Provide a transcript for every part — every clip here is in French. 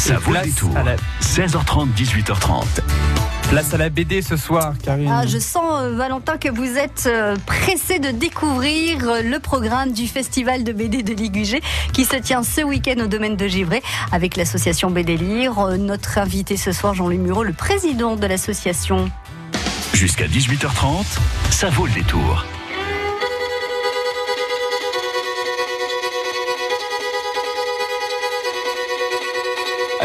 Ça vaut le détour. 16h30, 18h30. Place à la BD ce soir, Karine. Ah, je sens, euh, Valentin, que vous êtes euh, pressé de découvrir euh, le programme du Festival de BD de Ligugé qui se tient ce week-end au domaine de Givray avec l'association BD Lire. Euh, notre invité ce soir, Jean-Louis Mureau, le président de l'association. Jusqu'à 18h30, ça vaut le détour.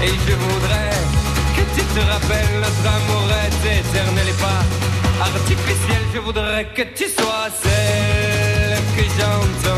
Et je voudrais que tu te rappelles notre amour est éternel et pas artificiel. Je voudrais que tu sois celle que j'entends.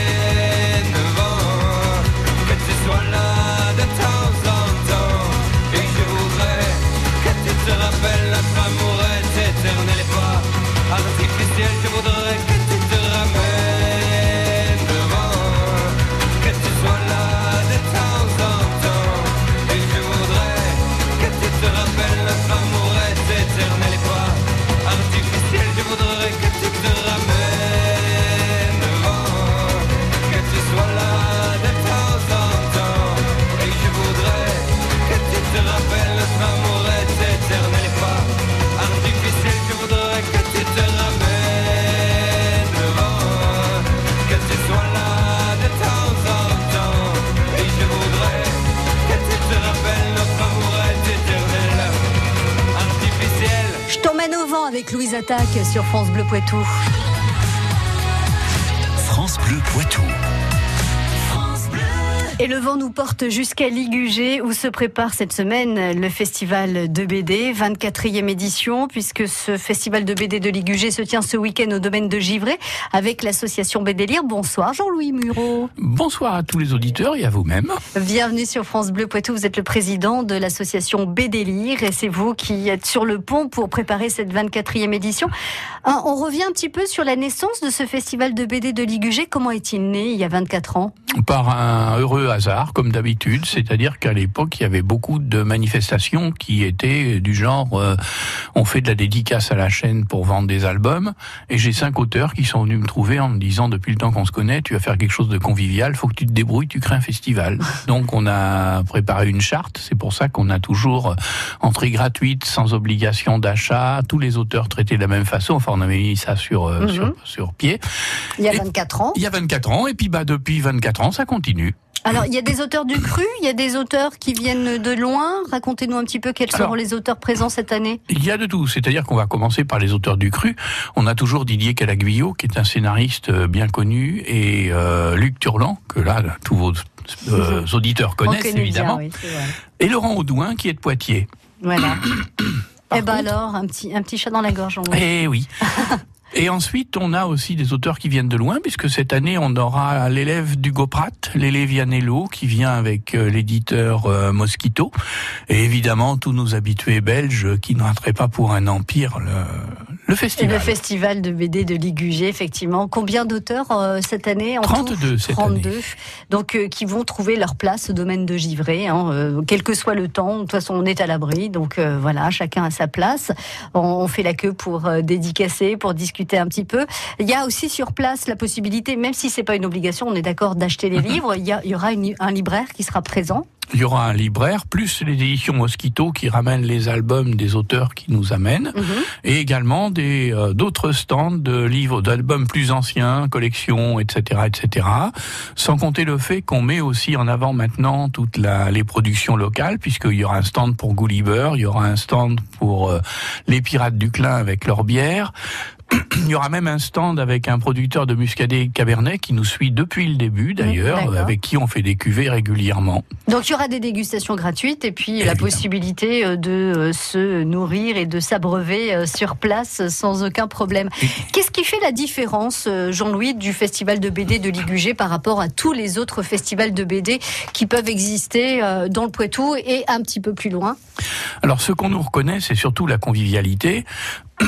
Louise Attaque sur France Bleu Poitou. France Bleu Poitou. Et le vent nous porte jusqu'à Ligugé où se prépare cette semaine le festival de BD, 24e édition, puisque ce festival de BD de Ligugé se tient ce week-end au domaine de Givray avec l'association BD Lire. Bonsoir Jean-Louis Mureau. Bonsoir à tous les auditeurs et à vous-même. Bienvenue sur France Bleu Poitou. Vous êtes le président de l'association BD Lire et c'est vous qui êtes sur le pont pour préparer cette 24e édition. Hein, on revient un petit peu sur la naissance de ce festival de BD de Ligugé. Comment est-il né il y a 24 ans? Par un heureux hasard, comme d'habitude, c'est-à-dire qu'à l'époque, il y avait beaucoup de manifestations qui étaient du genre euh, on fait de la dédicace à la chaîne pour vendre des albums, et j'ai cinq auteurs qui sont venus me trouver en me disant depuis le temps qu'on se connaît, tu vas faire quelque chose de convivial, faut que tu te débrouilles, tu crées un festival. Donc on a préparé une charte, c'est pour ça qu'on a toujours entrée gratuite, sans obligation d'achat, tous les auteurs traités de la même façon, enfin on avait mis ça sur, euh, sur, sur pied. Il y a Et- 24 ans. Il y a 24 ans, et puis bah depuis 24 ans, ça continue. Alors, il y a des auteurs du cru, il y a des auteurs qui viennent de loin. Racontez-nous un petit peu quels seront les auteurs présents cette année. Il y a de tout, c'est-à-dire qu'on va commencer par les auteurs du cru. On a toujours Didier Calaguillo, qui est un scénariste euh, bien connu, et euh, Luc Turlan, que là, tous vos euh, auditeurs On connaissent bien, évidemment, oui, et Laurent Audouin, qui est de Poitiers. Voilà. Eh ben contre- alors, un petit, un petit chat dans la gorge. en. Eh oui. Et ensuite, on a aussi des auteurs qui viennent de loin, puisque cette année, on aura l'élève d'Hugo Pratt, l'élève Vianello, qui vient avec euh, l'éditeur euh, Mosquito, et évidemment tous nos habitués belges qui ne rateraient pas pour un empire le, le festival. Le festival de BD de Ligugé, effectivement. Combien d'auteurs euh, cette année en 32 tout cette 32. année. Donc, euh, qui vont trouver leur place au domaine de Givray, hein, quel que soit le temps. De toute façon, on est à l'abri. Donc, voilà, chacun a sa place. On, on fait la queue pour dédicacer, pour discuter un petit peu. Il y a aussi sur place la possibilité, même si c'est pas une obligation, on est d'accord d'acheter les livres. Il y, a- il y aura une- un libraire qui sera présent. Il y aura un libraire, plus les éditions Mosquito qui ramènent les albums des auteurs qui nous amènent, Mhm. et également des euh, d'autres stands de livres, d'albums plus anciens, collections, etc., etc. Sans compter le fait qu'on met aussi en avant maintenant toutes la, les productions locales, puisqu'il y aura un stand pour Gulliver, il y aura un stand pour euh, les Pirates du Clin avec leur bière. Il y aura même un stand avec un producteur de muscadet cabernet qui nous suit depuis le début d'ailleurs, avec qui on fait des cuvées régulièrement. Donc il y aura des dégustations gratuites et puis la Évidemment. possibilité euh, de euh, se nourrir et de s'abreuver euh, sur place sans aucun problème. Qu'est-ce qui fait la différence, Jean-Louis, du festival de BD de Ligugé par rapport à tous les autres festivals de BD qui peuvent exister dans le Poitou et un petit peu plus loin? Alors, ce qu'on nous reconnaît, c'est surtout la convivialité,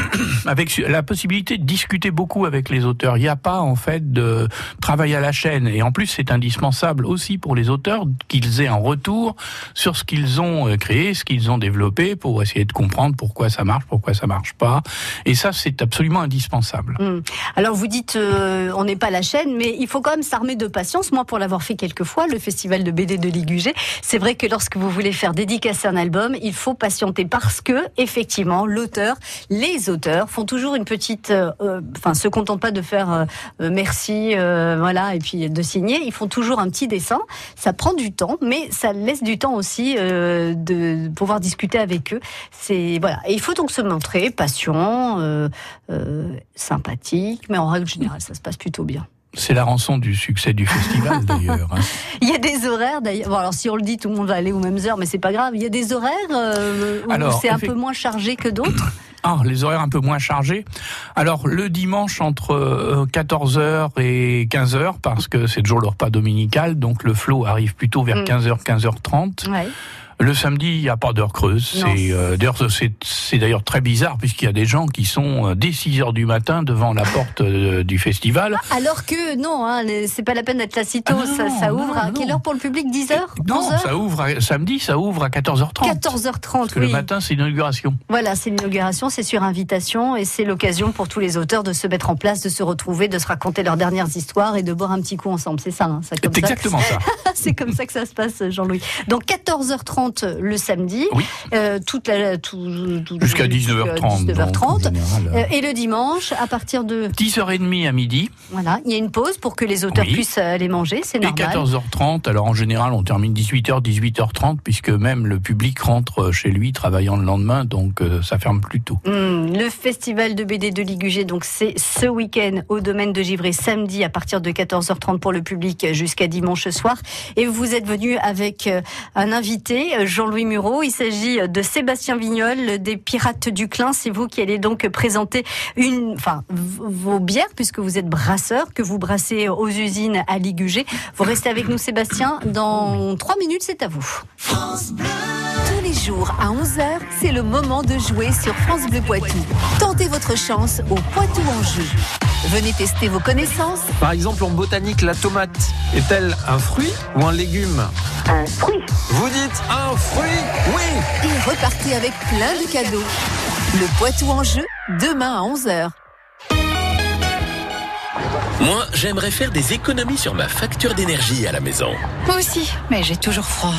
avec la possibilité de discuter beaucoup avec les auteurs. Il n'y a pas, en fait, de travail à la chaîne. Et en plus, c'est indispensable aussi pour les auteurs qu'ils aient un retour sur ce qu'ils ont euh, créé, ce qu'ils ont développé, pour essayer de comprendre pourquoi ça marche, pourquoi ça marche pas. Et ça, c'est absolument indispensable. Hmm. Alors vous dites, euh, on n'est pas la chaîne, mais il faut quand même s'armer de patience. Moi, pour l'avoir fait quelques fois, le festival de BD de Ligugé, c'est vrai que lorsque vous voulez faire dédicacer un album, il faut patienter parce que, effectivement, l'auteur, les auteurs font toujours une petite, euh, euh, enfin, se contentent pas de faire euh, euh, merci, euh, voilà, et puis de signer. Ils font toujours un petit dessin. Ça prend du temps, mais ça laisse du temps aussi euh, de pouvoir discuter avec eux. C'est voilà. Et il faut donc se montrer patient, euh, euh, sympathique, mais en règle générale, ça se passe plutôt bien. C'est la rançon du succès du festival, d'ailleurs. hein. Il y a des horaires d'ailleurs. Bon, alors si on le dit, tout le monde va aller aux mêmes heures, mais c'est pas grave. Il y a des horaires euh, où c'est un peu moins chargé que d'autres? Ah, les horaires un peu moins chargés. Alors, le dimanche entre 14h et 15h, parce que c'est toujours le repas dominical, donc le flow arrive plutôt vers Mm. 15h, 15h30. Ouais. Le samedi, il n'y a pas d'heure creuse. C'est euh, d'ailleurs c'est d'ailleurs très bizarre puisqu'il y a des gens qui sont euh, dès 6 heures du matin devant la porte euh, du festival. Alors que non, hein, c'est pas la peine d'être là si tôt. Ah non, ça, ça non, ouvre à non. quelle heure pour le public 10 heures Non, 11 heures ça ouvre à- samedi, ça ouvre à 14h30. 14h30, Parce que oui. le matin, c'est l'inauguration. Voilà, c'est l'inauguration, c'est sur invitation et c'est l'occasion pour tous les auteurs de se mettre en place, de se retrouver, de se raconter leurs dernières histoires et de boire un petit coup ensemble. C'est ça, hein, ça comme C'est ça. exactement ça. c'est comme ça que ça se passe, Jean-Louis. Donc 14h30 le samedi, Oui. euh, toute la, tout, tout- Jusqu'à jusqu'à 19h30. donc, en 19h30. général, euh, Euh, et le dimanche, à partir de 10h30 à midi voilà, il y a une pause pour que les auteurs Oui. puissent aller manger, c'est et normal. 14h30. Alors en général, on termine 18h, 18h30 puisque même le public rentre chez lui travaillant le lendemain, donc ça ferme plus tôt. Hmm, le festival de BD de Ligugé, donc c'est ce week-end au domaine de Givray, samedi à partir de 14h30 pour le public jusqu'à dimanche soir. Et vous êtes venu avec un invité, Jean-Louis Mureau. Il s'agit de Sébastien Vignol des Pirates du Clin. C'est vous qui allez donc présenter une, enfin, vos bières puisque vous êtes brasseur, que vous brassez aux usines à Ligugé. Vous restez avec nous, Sébastien. Dans trois minutes, c'est à vous. Tous les jours à 11h, c'est le moment de jouer sur France Bleu Poitou. Tentez votre chance au Poitou en jeu. Venez tester vos connaissances Par exemple, en botanique, la tomate est-elle un fruit ou un légume? Un fruit. Vous dites un fruit Oui et repartez avec plein de cadeaux. Le Poitou en jeu, demain à 11h. Moi, j'aimerais faire des économies sur ma facture d'énergie à la maison. Moi aussi, mais j'ai toujours froid.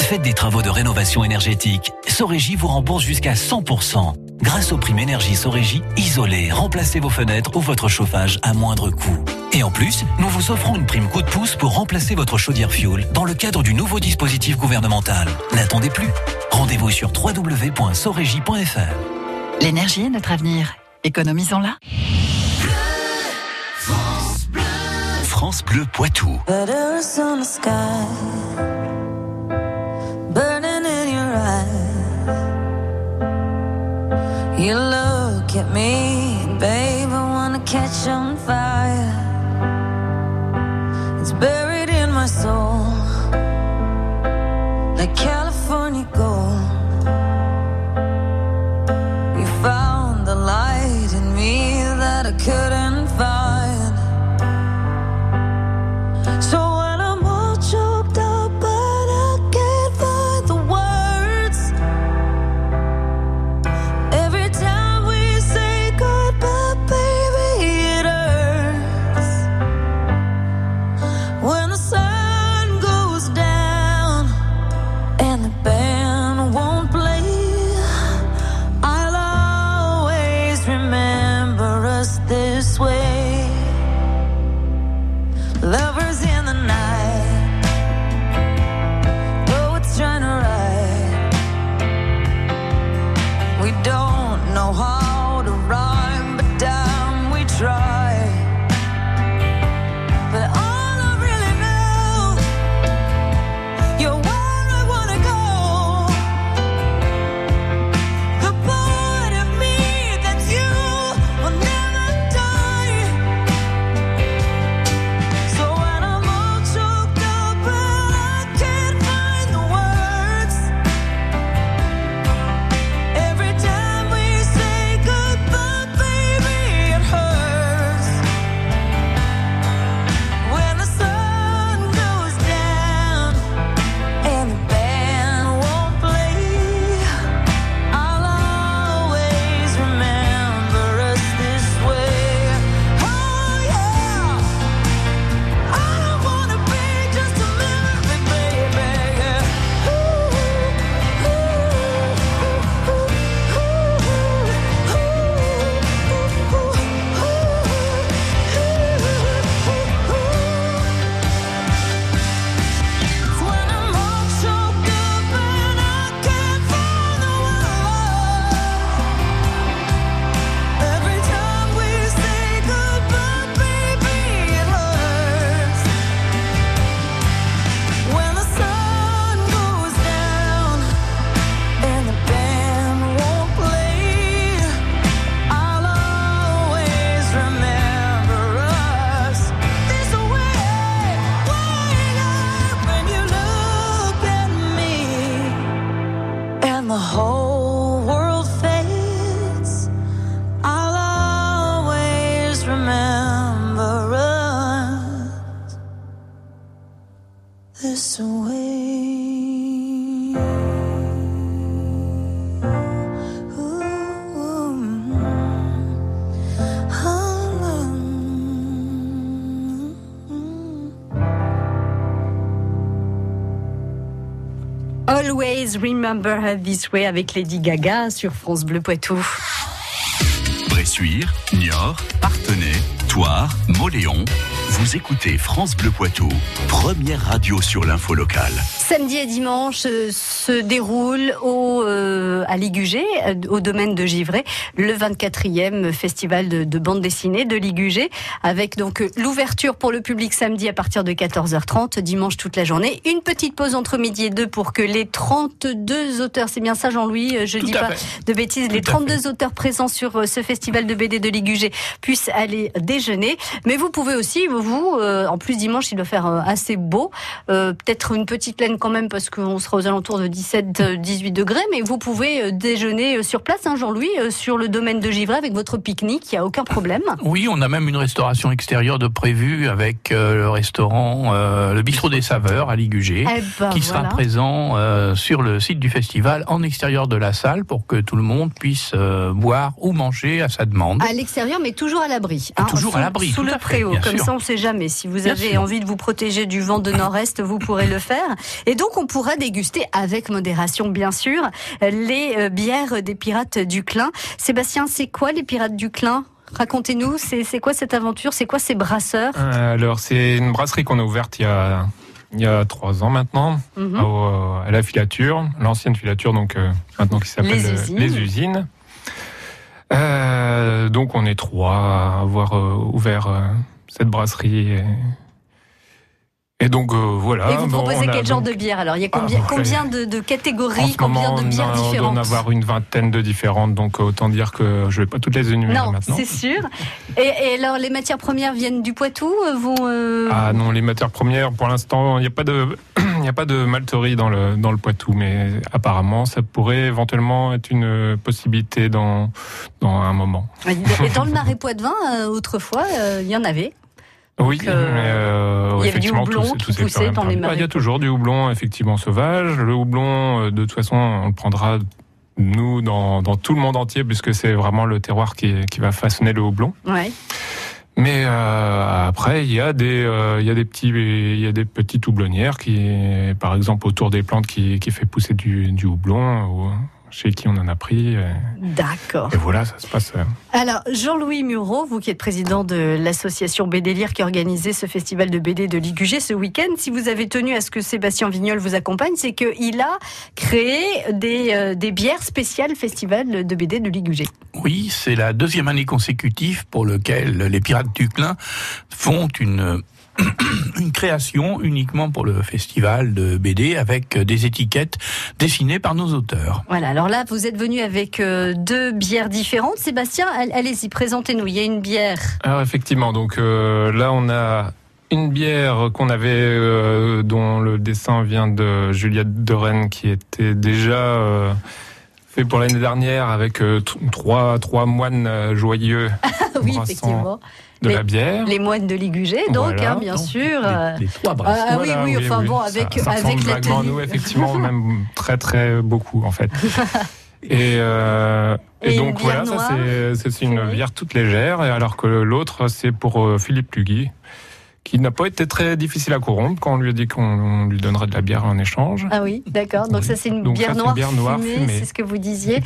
Faites des travaux de rénovation énergétique. Sorégie vous rembourse jusqu'à 100%. Grâce aux primes énergie Sorégie, isolez, remplacez vos fenêtres ou votre chauffage à moindre coût. Et en plus, nous vous offrons une prime coup de pouce pour remplacer votre chaudière fuel dans le cadre du nouveau dispositif gouvernemental. N'attendez plus. Rendez-vous sur www.sorégie.fr. L'énergie est notre avenir. Économisons-la. France Bleu Poitou. Letters on the sky, burning in your eyes. You look at me, babe, catch on fire. Soul, like California Always Remember Her This Way avec Lady Gaga sur France Bleu Poitou. Bressuire, Niort, Partenay, Toire, Moléon. Vous écoutez France Bleu Poitou, première radio sur l'info locale. Samedi et dimanche euh, se déroule au, euh, à Ligugé, euh, au domaine de Givray, le 24e festival de, de bande dessinée de Ligugé, avec donc l'ouverture pour le public samedi à partir de 14h30, dimanche toute la journée. Une petite pause entre midi et deux pour que les 32 auteurs, c'est bien ça Jean-Louis, je Tout dis pas fait. de bêtises, les Tout à 32 auteurs présents sur ce festival de BD de Ligugé puissent aller déjeuner. Mais vous pouvez aussi, vous, euh, en plus dimanche, il doit faire assez beau, euh, peut-être une petite laine quand même parce qu'on sera aux alentours de 17-18 degrés, mais vous pouvez euh, déjeuner euh, sur place, hein, Jean-Louis, euh, sur le domaine de Givray avec votre pique-nique, il n'y a aucun problème. Oui, on a même une restauration extérieure de prévu avec euh, le restaurant, euh, le bistrot des saveurs à Ligugé, Eh ben, qui sera voilà. présent euh, sur le site du festival en extérieur de la salle pour que tout le monde puisse euh, boire ou manger à sa demande. À l'extérieur, mais toujours à l'abri. hein, toujours sous, à l'abri, Sous tout le préau. Comme sûr. ça, on ne sait jamais. Si vous Bien avez sûr. envie de vous protéger du vent de nord-est, vous pourrez le faire. Et donc, on pourra déguster avec modération, bien sûr, les euh, bières des Pirates du Clin. Sébastien, c'est quoi les Pirates du Clin Racontez-nous, c'est quoi cette aventure? C'est quoi ces brasseurs? Euh, Alors, c'est une brasserie qu'on a ouverte il y a, il y a trois ans maintenant, Mhm. au- à la filature, l'ancienne filature, donc euh, maintenant qui s'appelle Les euh, usines. les usines. Euh, donc, on est trois à avoir euh, ouvert euh, cette brasserie. Et, Et donc euh, voilà. Et vous bon, proposez a quel genre donc- de bière Alors, il y a combien, Ah, combien de, catégories, combien moment, de bières on a- on doit différentes en avoir une vingtaine de différentes, donc euh, autant dire que je vais pas toutes les énumérer Non, maintenant. c'est sûr. Et, et alors, les matières premières viennent du Poitou euh, vont, euh, Ah non, les matières premières, pour l'instant, il n'y a pas de, il n'y a pas de malterie dans le dans le Poitou, mais apparemment, ça pourrait éventuellement être une possibilité dans dans un moment. Et dans le marais Poitevin, autrefois, il y en avait. Oui, euh, mais il y avait du houblon tout s'est- qui tout s'est poussait quand même dans les perdu. Ah, Il y a toujours du houblon effectivement sauvage. Le houblon, euh, de toute façon, on le prendra nous dans, dans tout le monde entier, puisque c'est vraiment le terroir qui, qui va façonner le houblon. Ouais. Mais euh, après, il y a des, euh, il y a des petits, il y a des petites houblonnières qui, par exemple, autour des plantes qui, qui fait pousser du, du houblon, ou chez qui on en a pris. D'accord. et voilà, ça se passe. euh, Alors, Jean-Louis Mureau, vous qui êtes président de l'association BD Lire qui a organisé ce festival de BD de Ligugé ce week-end, si vous avez tenu à ce que Sébastien Vignol vous accompagne, c'est qu'il a créé des, euh, des bières spéciales festival de BD de Ligugé. Oui, c'est la deuxième année consécutive pour lequel les Pirates du Clin font une une création uniquement pour le festival de BD avec des étiquettes dessinées par nos auteurs. Voilà, alors là, vous êtes venu avec euh, deux bières différentes. Sébastien, all- allez-y, présentez-nous. Il y a une bière. Alors effectivement, donc euh, là on a une bière qu'on avait, euh, dont le dessin vient de Juliette de Rennes, qui était déjà euh, fait pour l'année dernière avec euh, trois trois moines euh, joyeux oui, effectivement. De Les- la bière. Les moines de Ligugé, donc, Voilà. hein, bien Donc, sûr. euh, Les trois Ah, ah oui, Voilà, oui, enfin bon, Ça- avec, ça, avec ressemble la tenue. nous, effectivement, même très très beaucoup en fait. Et, euh, Et et donc voilà, ça c'est- c'est une Oui. bière toute légère, alors que l'autre c'est pour euh, Philippe Lugui, qui n'a pas été très difficile à corrompre quand on lui a dit qu'on lui donnerait de la bière en échange. Ah oui, d'accord. Donc ça, c'est une Donc ça, bière, c'est une noire bière noire fumée, fumée. c'est ce que vous disiez,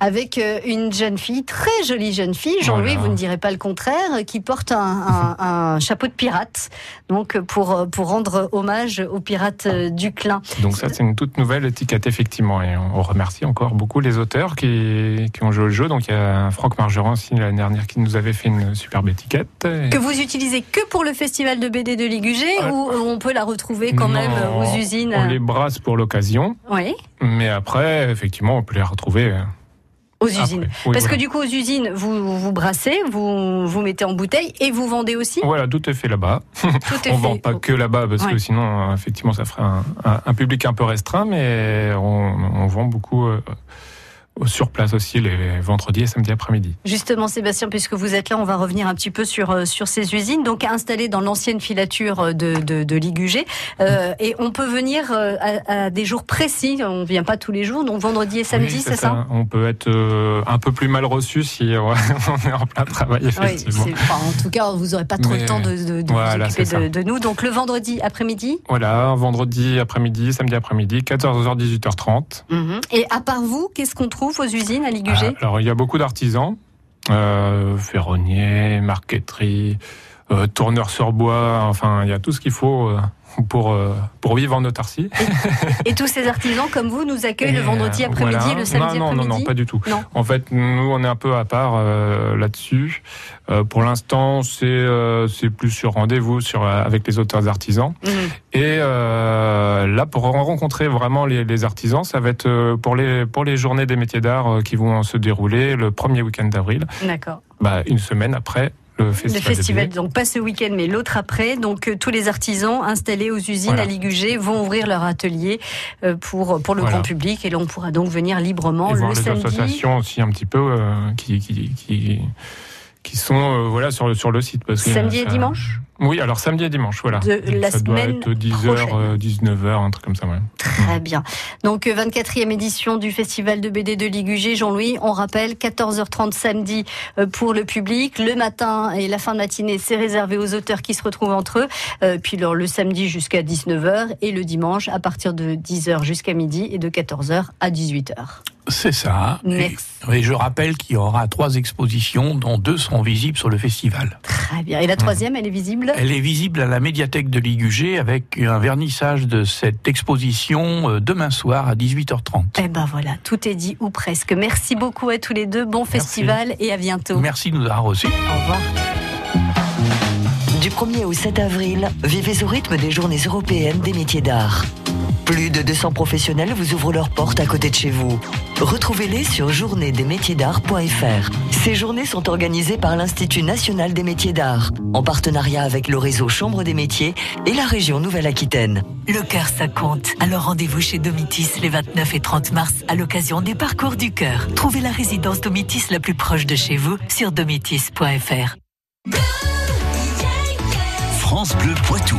avec euh, une jeune fille, très jolie jeune fille, Jean-Louis, Voilà. vous ne direz pas le contraire, qui porte un, un- un chapeau de pirate, donc pour, pour rendre hommage aux pirates euh, du Clin. Donc ça c'est une toute nouvelle étiquette effectivement, et on remercie encore beaucoup les auteurs qui, qui ont joué au jeu. Donc il y a Franck Margerin aussi l'année dernière qui nous avait fait une superbe étiquette. Et- Que vous utilisez que pour le festival de BD de Ligugé ou euh, on peut la retrouver quand Non, même euh, aux usines On les brasse pour l'occasion, Oui, mais après, effectivement, on peut les retrouver. euh, aux après. usines. Oui, Parce que du coup, aux usines, vous, vous brassez, vous, vous mettez en bouteille et vous vendez aussi Voilà, tout est fait là-bas. Tout est on fait. vend pas que là-bas parce Ouais. que sinon, euh, effectivement, ça ferait un, un- un public un peu restreint, mais on, on vend beaucoup euh, sur place aussi les vendredis et samedis après-midi. Justement, Sébastien, puisque vous êtes là, on va revenir un petit peu sur, euh, sur ces usines, donc installées dans l'ancienne filature euh, de, de, de Ligugé. Euh, et on peut venir à, à des jours précis, on ne vient pas tous les jours, donc vendredi et samedi, Oui, c'est ça, On peut être euh, un peu plus mal reçu si on est en plein travail, effectivement. enfin, en tout cas, vous n'aurez pas trop Mais- le temps de, de- Voilà, vous occuper de, nous. Donc le vendredi après-midi. Voilà, vendredi après-midi, samedi après-midi, 14h, 18h30. Et à part vous, qu'est-ce qu'on trouve aux usines à Ligugé Ah, alors, il y a beaucoup d'artisans, euh, ferronniers, marqueterie, euh, tourneurs sur bois, enfin, il y a tout ce qu'il faut euh, pour, euh, pour vivre en autarcie. Et tous ces artisans comme vous nous accueillent le vendredi euh, après-midi voilà. et le samedi non, non, après-midi non, non, pas du tout. Non. En fait, nous, on est un peu à part euh, là-dessus. Euh, pour l'instant, c'est euh, c'est plus sur rendez-vous sur avec les auteurs artisans. Mhm. Et là, pour rencontrer vraiment les, les artisans, ça va être pour les pour les journées des métiers d'art qui vont se dérouler le premier week-end d'avril, D'accord. bah, une semaine après le festival. Le donc pas ce week-end, mais l'autre après. Donc euh, tous les artisans installés aux usines Voilà. à Ligugé vont ouvrir leur atelier euh, pour, pour le Voilà. grand public et là on pourra donc venir librement et voir le les samedi. associations aussi un petit peu euh, qui, qui, qui, qui sont euh, voilà sur le sur le site parce que Samedi et dimanche? Oui, alors samedi et dimanche, voilà. De la ça doit être 10h, prochaine. 19h, un truc comme ça, ouais. Très bien. Donc euh, 24e édition du festival de BD de Ligugé, Jean-Louis. On rappelle 14h30 samedi euh, pour le public. Le matin et la fin de matinée, c'est réservé aux auteurs qui se retrouvent entre eux. Euh, Puis alors, le samedi jusqu'à 19h et le dimanche à partir de 10h jusqu'à midi et de 14h à 18h. C'est ça. Et, Merci. et je rappelle qu'il y aura trois expositions, dont deux seront visibles sur le festival. Très bien. Et la troisième, elle est visible? Elle est visible à la médiathèque de Ligugé avec un vernissage de cette exposition euh, demain soir à 18h30. Eh ben voilà, tout est dit ou presque. Merci beaucoup à tous les deux. Bon festival et à bientôt. Merci de nous avoir reçus. Au revoir. Du 1er au 7 avril, vivez au rythme des journées européennes des métiers d'art. Plus de 200 professionnels vous ouvrent leurs portes à côté de chez vous. Retrouvez-les sur journéesdesmétiersdart.fr. Ces journées sont organisées par l'Institut national des métiers d'art, en partenariat avec le réseau Chambre des métiers et la région Nouvelle-Aquitaine. Le cœur, ça compte. Alors rendez-vous chez Domitis les 29 et 30 mars à l'occasion des parcours du cœur. Trouvez la résidence Domitis la plus proche de chez vous sur domitis.fr. France Bleu Poitou.